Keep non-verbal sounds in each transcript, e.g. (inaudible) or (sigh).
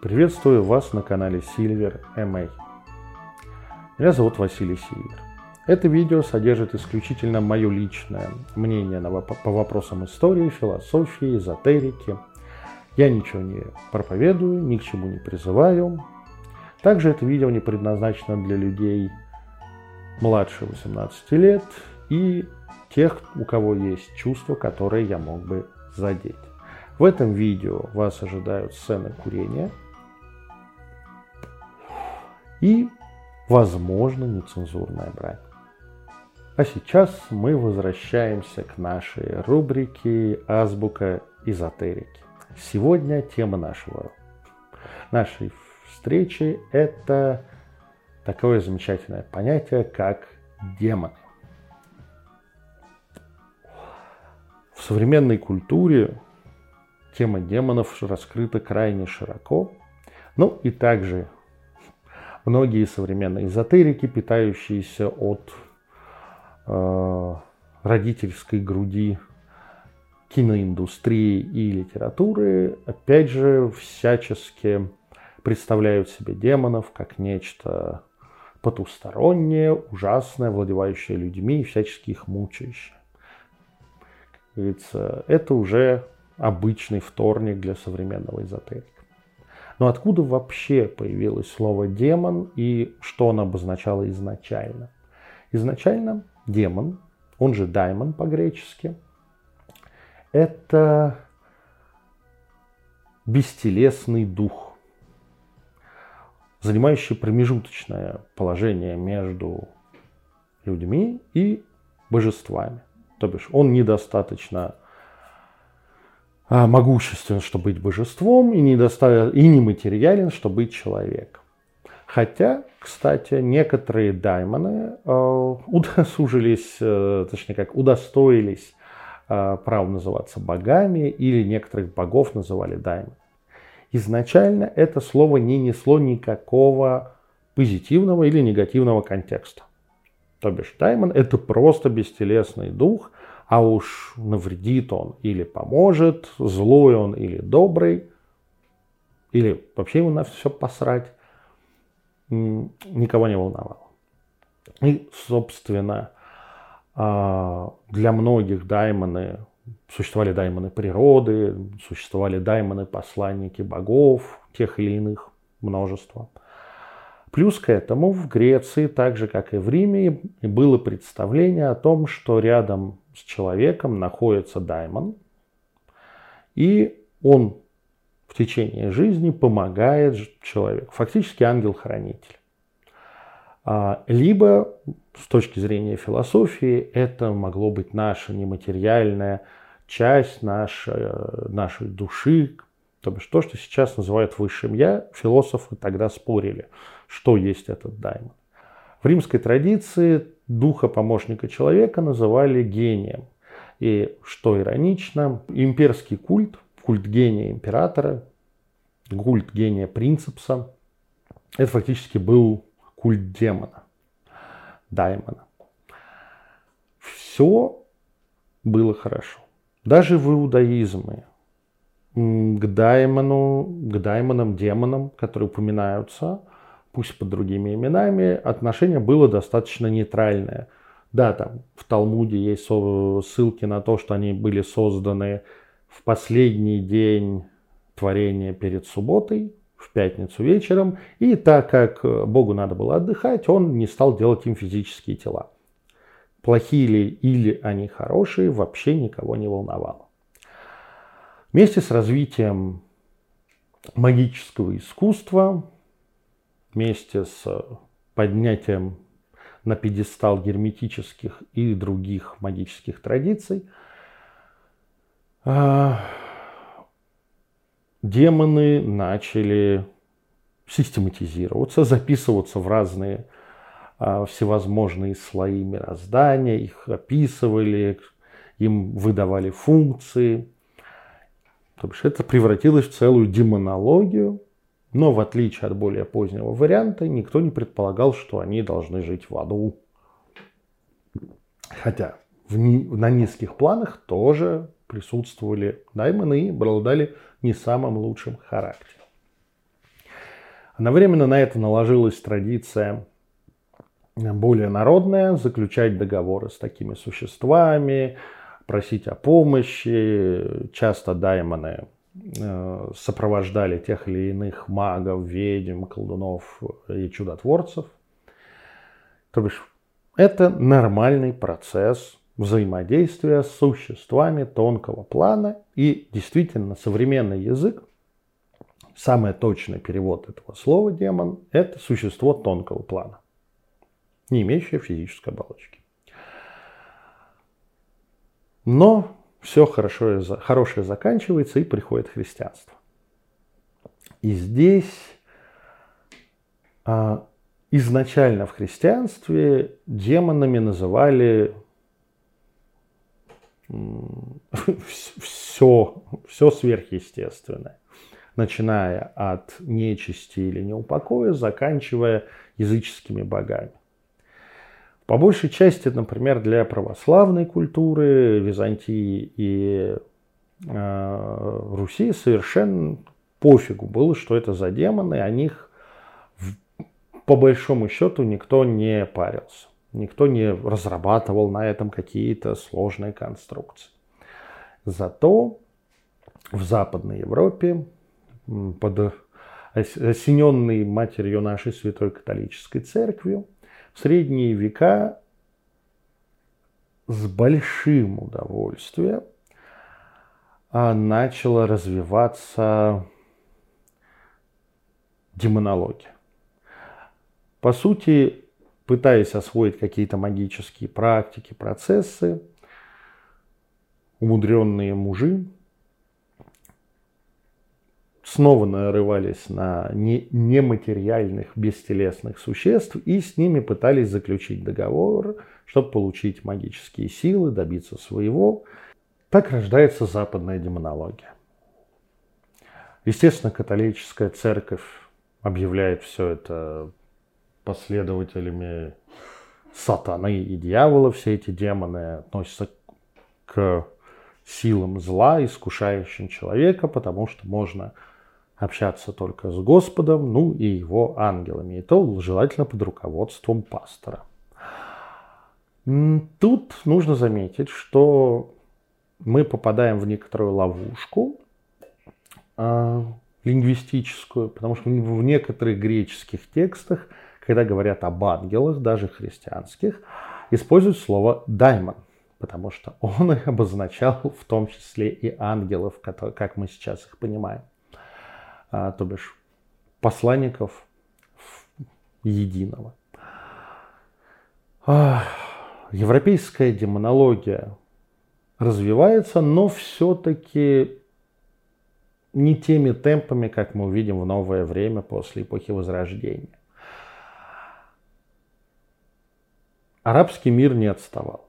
Приветствую вас на канале Silver MA. Меня зовут Василий Сильвер. Это видео содержит исключительно мое личное мнение по вопросам истории, философии, эзотерики. Я ничего не проповедую, ни к чему не призываю. Также это видео не предназначено для людей младше 18 лет и тех, у кого есть чувства, которые я мог бы задеть. В этом видео вас ожидают сцены курения и, возможно, нецензурная брань. А сейчас мы возвращаемся к нашей рубрике «Азбука эзотерики». Сегодня тема нашего, нашей встречи – это такое замечательное понятие, как демоны. В современной культуре тема демонов раскрыта крайне широко. Ну и также многие современные эзотерики, питающиеся от э, родительской груди киноиндустрии и литературы, опять же, всячески представляют себе демонов как нечто потустороннее, ужасное, владевающее людьми и всячески их мучающее. Как говорится, это уже обычный вторник для современного эзотерика. Но откуда вообще появилось слово демон и что оно обозначало изначально? Изначально демон, он же даймон по-гречески, это бестелесный дух, занимающий промежуточное положение между людьми и божествами. То бишь он недостаточно а, могуществен, чтобы быть божеством, и, недоста... и нематериален, чтобы быть человеком. Хотя, кстати, некоторые даймоны э, удосужились, э, точнее как, удостоились э, права называться богами, или некоторых богов называли даймонами. Изначально это слово не несло никакого позитивного или негативного контекста. То бишь, даймон – это просто бестелесный дух – а уж навредит он или поможет, злой он или добрый, или вообще ему на все посрать, никого не волновало. И, собственно, а, для многих даймоны существовали даймоны природы, существовали даймоны посланники богов, тех или иных множество. Плюс к этому в Греции, так же как и в Риме, было представление о том, что рядом с человеком находится даймон, и он в течение жизни помогает человеку. Фактически ангел-хранитель. А, либо с точки зрения философии это могло быть наша нематериальная часть нашей, нашей души, то бишь то, что сейчас называют высшим я, философы тогда спорили, что есть этот даймон. В римской традиции духа помощника человека называли гением. И что иронично, имперский культ, культ гения императора, культ гения принципса, это фактически был культ демона, даймона. Все было хорошо. Даже в иудаизме к даймону, к даймонам, демонам, которые упоминаются, пусть под другими именами, отношение было достаточно нейтральное. Да, там в Талмуде есть ссылки на то, что они были созданы в последний день творения перед субботой, в пятницу вечером. И так как Богу надо было отдыхать, он не стал делать им физические тела. Плохие ли или они хорошие, вообще никого не волновало. Вместе с развитием магического искусства вместе с поднятием на пьедестал герметических и других магических традиций, а, демоны начали систематизироваться, записываться в разные а, всевозможные слои мироздания, их описывали, им выдавали функции. То есть это превратилось в целую демонологию, но в отличие от более позднего варианта, никто не предполагал, что они должны жить в аду. Хотя в ни, на низких планах тоже присутствовали даймоны и обладали не самым лучшим характером. Одновременно на это наложилась традиция более народная, заключать договоры с такими существами, просить о помощи. Часто даймоны сопровождали тех или иных магов, ведьм, колдунов и чудотворцев. То бишь, это нормальный процесс взаимодействия с существами тонкого плана. И действительно, современный язык, самый точный перевод этого слова демон, это существо тонкого плана не имеющая физической оболочки. Но все хорошо, хорошее заканчивается и приходит христианство. И здесь а, изначально в христианстве демонами называли все, (laughs) все сверхъестественное, начиная от нечисти или неупокоя, заканчивая языческими богами. По большей части, например, для православной культуры Византии и э, Руси совершенно пофигу было, что это за демоны, о них по большому счету никто не парился. Никто не разрабатывал на этом какие-то сложные конструкции. Зато в Западной Европе под осененной матерью нашей Святой Католической Церкви средние века с большим удовольствием а, начала развиваться демонология. По сути, пытаясь освоить какие-то магические практики, процессы, умудренные мужи снова нарывались на не, нематериальных, бестелесных существ и с ними пытались заключить договор, чтобы получить магические силы, добиться своего. Так рождается западная демонология. Естественно, католическая церковь объявляет все это последователями сатаны и дьявола. Все эти демоны относятся к силам зла, искушающим человека, потому что можно общаться только с Господом, ну и его ангелами. И то желательно под руководством пастора. Тут нужно заметить, что мы попадаем в некоторую ловушку э, лингвистическую, потому что в некоторых греческих текстах, когда говорят об ангелах, даже христианских, используют слово «даймон», потому что он (laughs) обозначал в том числе и ангелов, как мы сейчас их понимаем а, то бишь посланников единого. Европейская демонология развивается, но все-таки не теми темпами, как мы увидим в новое время после эпохи Возрождения. Арабский мир не отставал.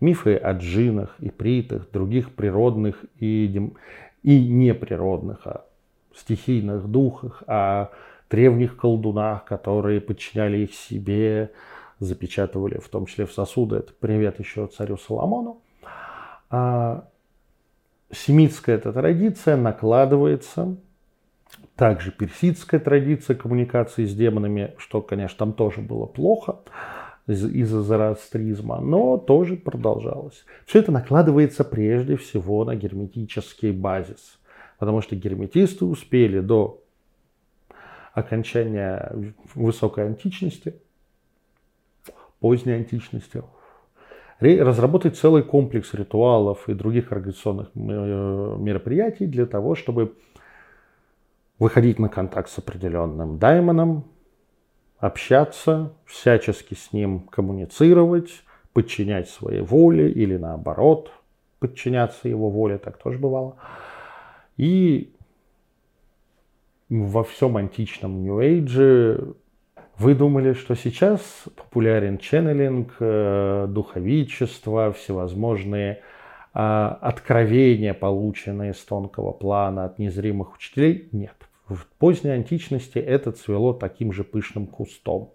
Мифы о джинах, и притах, других природных и, и неприродных, а стихийных духах, о древних колдунах, которые подчиняли их себе, запечатывали в том числе в сосуды. Это привет еще царю Соломону. А семитская эта традиция накладывается, также персидская традиция коммуникации с демонами, что, конечно, там тоже было плохо из-за зороастризма, но тоже продолжалось. Все это накладывается прежде всего на герметический базис. Потому что герметисты успели до окончания высокой античности, поздней античности, разработать целый комплекс ритуалов и других организационных э, мероприятий для того, чтобы выходить на контакт с определенным даймоном, общаться, всячески с ним коммуницировать, подчинять своей воле или наоборот подчиняться его воле, так тоже бывало. И во всем античном New Age вы думали, что сейчас популярен ченнелинг, э, духовичество, всевозможные а, откровения, полученные с тонкого плана от незримых учителей? Нет. В поздней античности это цвело таким же пышным кустом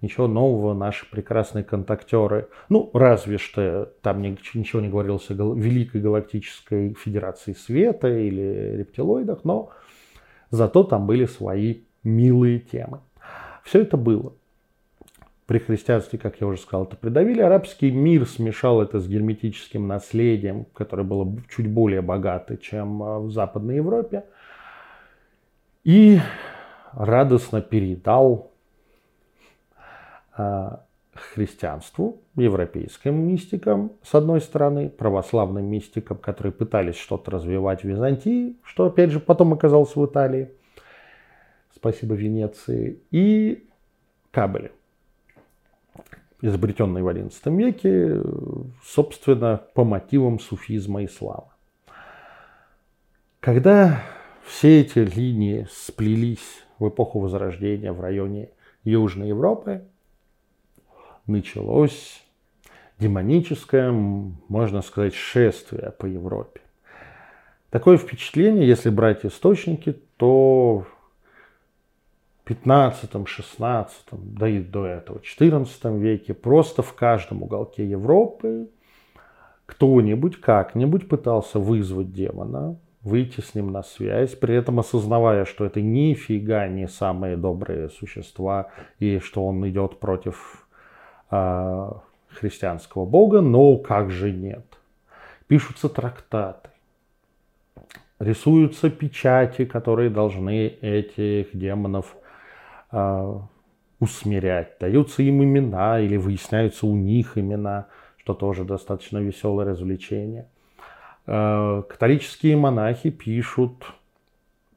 ничего нового наши прекрасные контактеры. Ну, разве что там ничего не говорилось о Великой Галактической Федерации Света или рептилоидах, но зато там были свои милые темы. Все это было. При христианстве, как я уже сказал, это придавили. Арабский мир смешал это с герметическим наследием, которое было чуть более богато, чем а, в Западной Европе. И радостно передал христианству, европейским мистикам, с одной стороны, православным мистикам, которые пытались что-то развивать в Византии, что, опять же, потом оказалось в Италии, спасибо Венеции, и Кабеле, изобретенный в XI веке, собственно, по мотивам суфизма ислама. Когда все эти линии сплелись в эпоху Возрождения в районе Южной Европы, началось демоническое, можно сказать, шествие по Европе. Такое впечатление, если брать источники, то в 15, 16, да и до этого, 14 веке, просто в каждом уголке Европы кто-нибудь как-нибудь пытался вызвать демона, выйти с ним на связь, при этом осознавая, что это нифига не самые добрые существа и что он идет против христианского бога, но как же нет. Пишутся трактаты, рисуются печати, которые должны этих демонов э, усмирять. Даются им имена или выясняются у них имена, что тоже достаточно веселое развлечение. Э, католические монахи пишут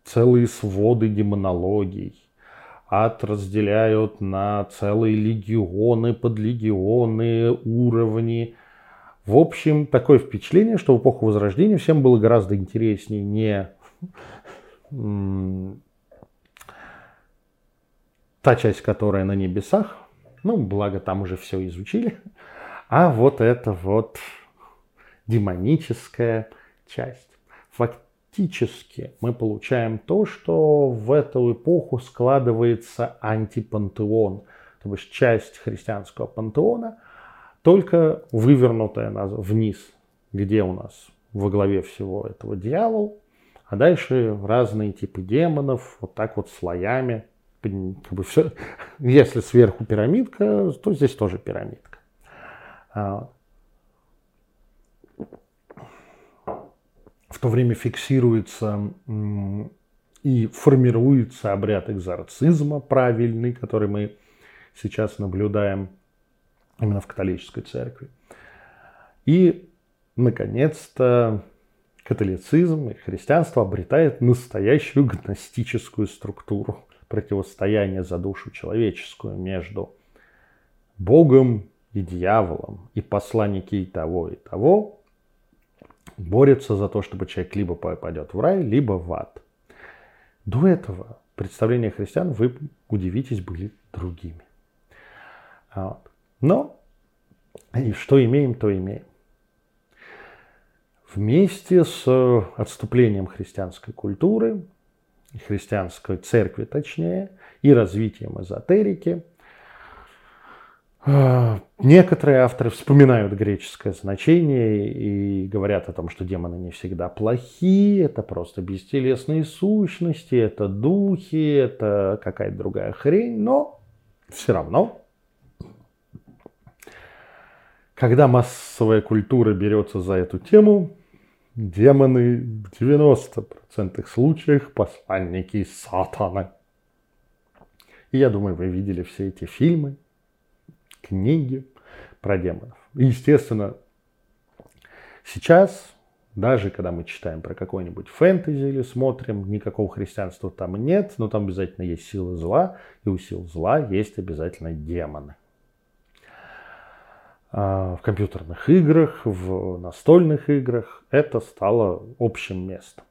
целые своды демонологий ад разделяют на целые легионы, подлегионы, уровни. В общем, такое впечатление, что в эпоху Возрождения всем было гораздо интереснее не та часть, которая на небесах, ну, благо там уже все изучили, а вот это вот демоническая часть. Факт фактически мы получаем то, что в эту эпоху складывается антипантеон, то есть часть христианского пантеона, только вывернутая вниз, где у нас во главе всего этого дьявол, а дальше разные типы демонов, вот так вот слоями. Как бы все, (laughs) если сверху пирамидка, то здесь тоже пирамидка. В то время фиксируется и формируется обряд экзорцизма правильный, который мы сейчас наблюдаем именно в католической церкви. И, наконец-то, католицизм и христианство обретает настоящую гностическую структуру противостояния за душу человеческую между Богом и дьяволом, и посланники и того, и того борются за то, чтобы человек либо попадет в рай, либо в ад. До этого представления христиан, вы удивитесь, были другими. Вот. Но и что имеем, то имеем. Вместе с отступлением христианской культуры, христианской церкви точнее, и развитием эзотерики – а, некоторые авторы вспоминают греческое значение и говорят о том, что демоны не всегда плохие, это просто бестелесные сущности, это духи, это какая-то другая хрень, но все равно, когда массовая культура берется за эту тему, демоны в 90% случаях посланники сатаны. И я думаю, вы видели все эти фильмы, книги про демонов. И, естественно, сейчас, даже когда мы читаем про какой-нибудь фэнтези или смотрим, никакого христианства там нет, но там обязательно есть силы зла, и у сил зла есть обязательно демоны. А, в компьютерных играх, в настольных играх это стало общим местом.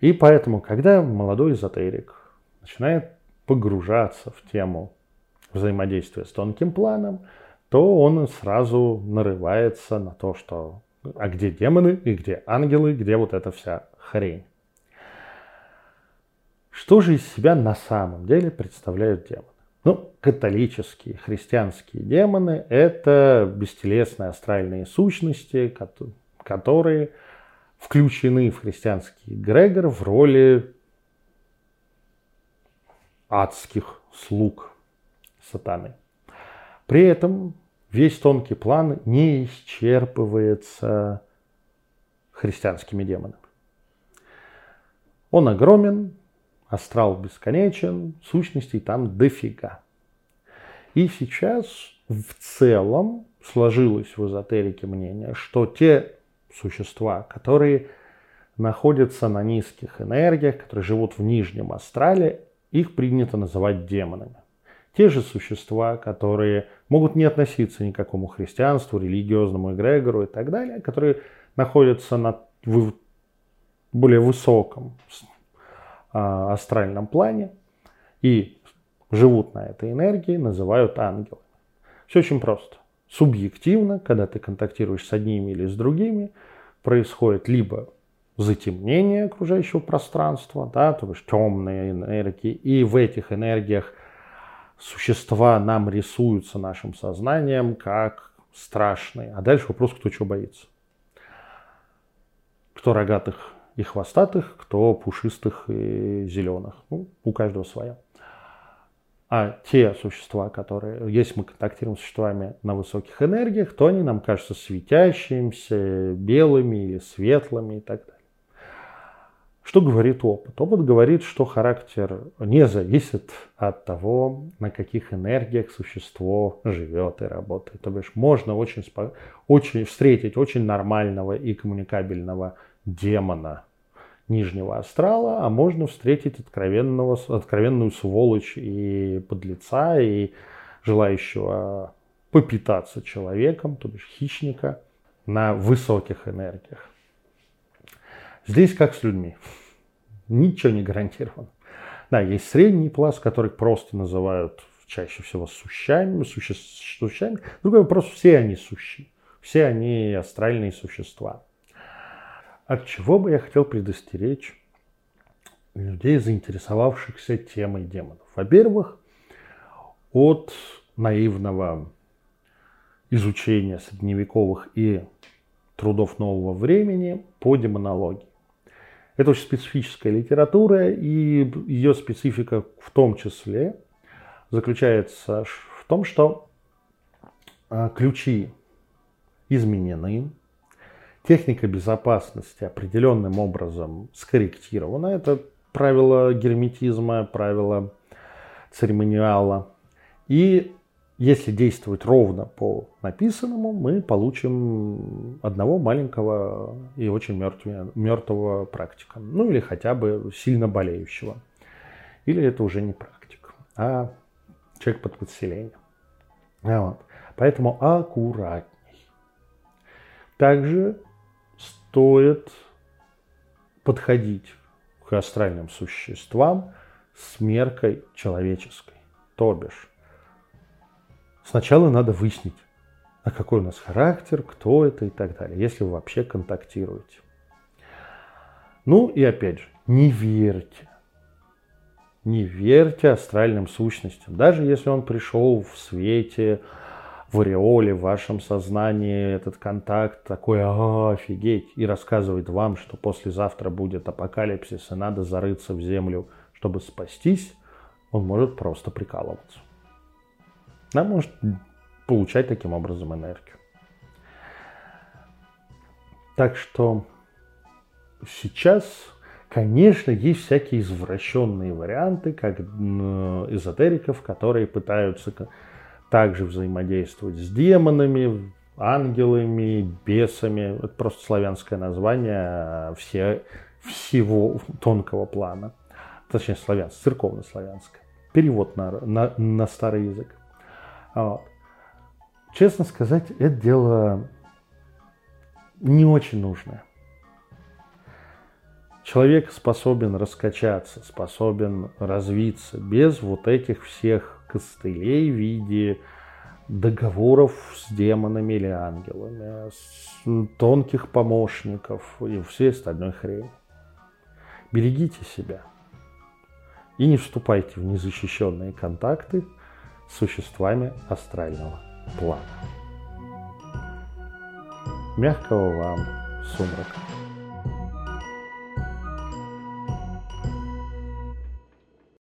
И поэтому, когда молодой эзотерик начинает погружаться в тему взаимодействия с тонким планом, то он сразу нарывается на то, что а где демоны и где ангелы, где вот эта вся хрень. Что же из себя на самом деле представляют демоны? Ну, католические, христианские демоны – это бестелесные астральные сущности, которые включены в христианский эгрегор в роли адских слуг сатаны. При этом весь тонкий план не исчерпывается христианскими демонами. Он огромен, астрал бесконечен, сущностей там дофига. И сейчас в целом сложилось в эзотерике мнение, что те существа, которые находятся на низких энергиях, которые живут в нижнем астрале, их принято называть демонами. Те же существа, которые могут не относиться ни к какому христианству, религиозному эгрегору и так далее, которые находятся на более высоком а, астральном плане и живут на этой энергии, называют ангелами. Все очень просто. Субъективно, когда ты контактируешь с одними или с другими, происходит либо затемнение окружающего пространства, да, то есть темные энергии, и в этих энергиях существа нам рисуются нашим сознанием как страшные. А дальше вопрос, кто чего боится. Кто рогатых и хвостатых, кто пушистых и зеленых. Ну, у каждого своя. А те существа, которые, если мы контактируем с существами на высоких энергиях, то они нам кажутся светящимися, белыми или светлыми и так далее. Что говорит опыт? Опыт говорит, что характер не зависит от того, на каких энергиях существо живет и работает. То бишь можно очень, очень встретить очень нормального и коммуникабельного демона нижнего астрала, а можно встретить откровенного, откровенную сволочь и подлеца, и желающего попитаться человеком, то бишь хищника, на высоких энергиях. Здесь как с людьми. Ничего не гарантировано. Да, есть средний пласт, который просто называют чаще всего сущами, суще, сущами. Другой вопрос, все они сущи. Все они астральные существа. От чего бы я хотел предостеречь людей, заинтересовавшихся темой демонов? Во-первых, от наивного изучения средневековых и трудов нового времени по демонологии. Это очень специфическая литература, и ее специфика в том числе заключается в том, что а, ключи изменены, техника безопасности определенным образом скорректирована. Это правило герметизма, правило церемониала. И если действовать ровно по написанному, мы получим одного маленького и очень мертвого, мертвого практика. Ну или хотя бы сильно болеющего. Или это уже не практик, а человек под подселением. Вот. Поэтому аккуратней. Также стоит подходить к астральным существам с меркой человеческой. То бишь, Сначала надо выяснить, а какой у нас характер, кто это и так далее, если вы вообще контактируете. Ну и опять же, не верьте. Не верьте астральным сущностям. Даже если он пришел в свете, в ореоле, в вашем сознании, этот контакт такой, а, офигеть, и рассказывает вам, что послезавтра будет апокалипсис, и надо зарыться в землю, чтобы спастись, он может просто прикалываться. Она может получать таким образом энергию. Так что сейчас, конечно, есть всякие извращенные варианты, как эзотериков, которые пытаются также взаимодействовать с демонами, ангелами, бесами. Это просто славянское название все, всего тонкого плана. Точнее, славянское, церковно-славянское. Перевод на, на, на старый язык. Вот. Честно сказать, это дело не очень нужное. Человек способен раскачаться, способен развиться без вот этих всех костылей в виде договоров с демонами или ангелами, с тонких помощников и всей остальной хрени. Берегите себя и не вступайте в незащищенные контакты – существами астрального плана. Мягкого вам сумрака.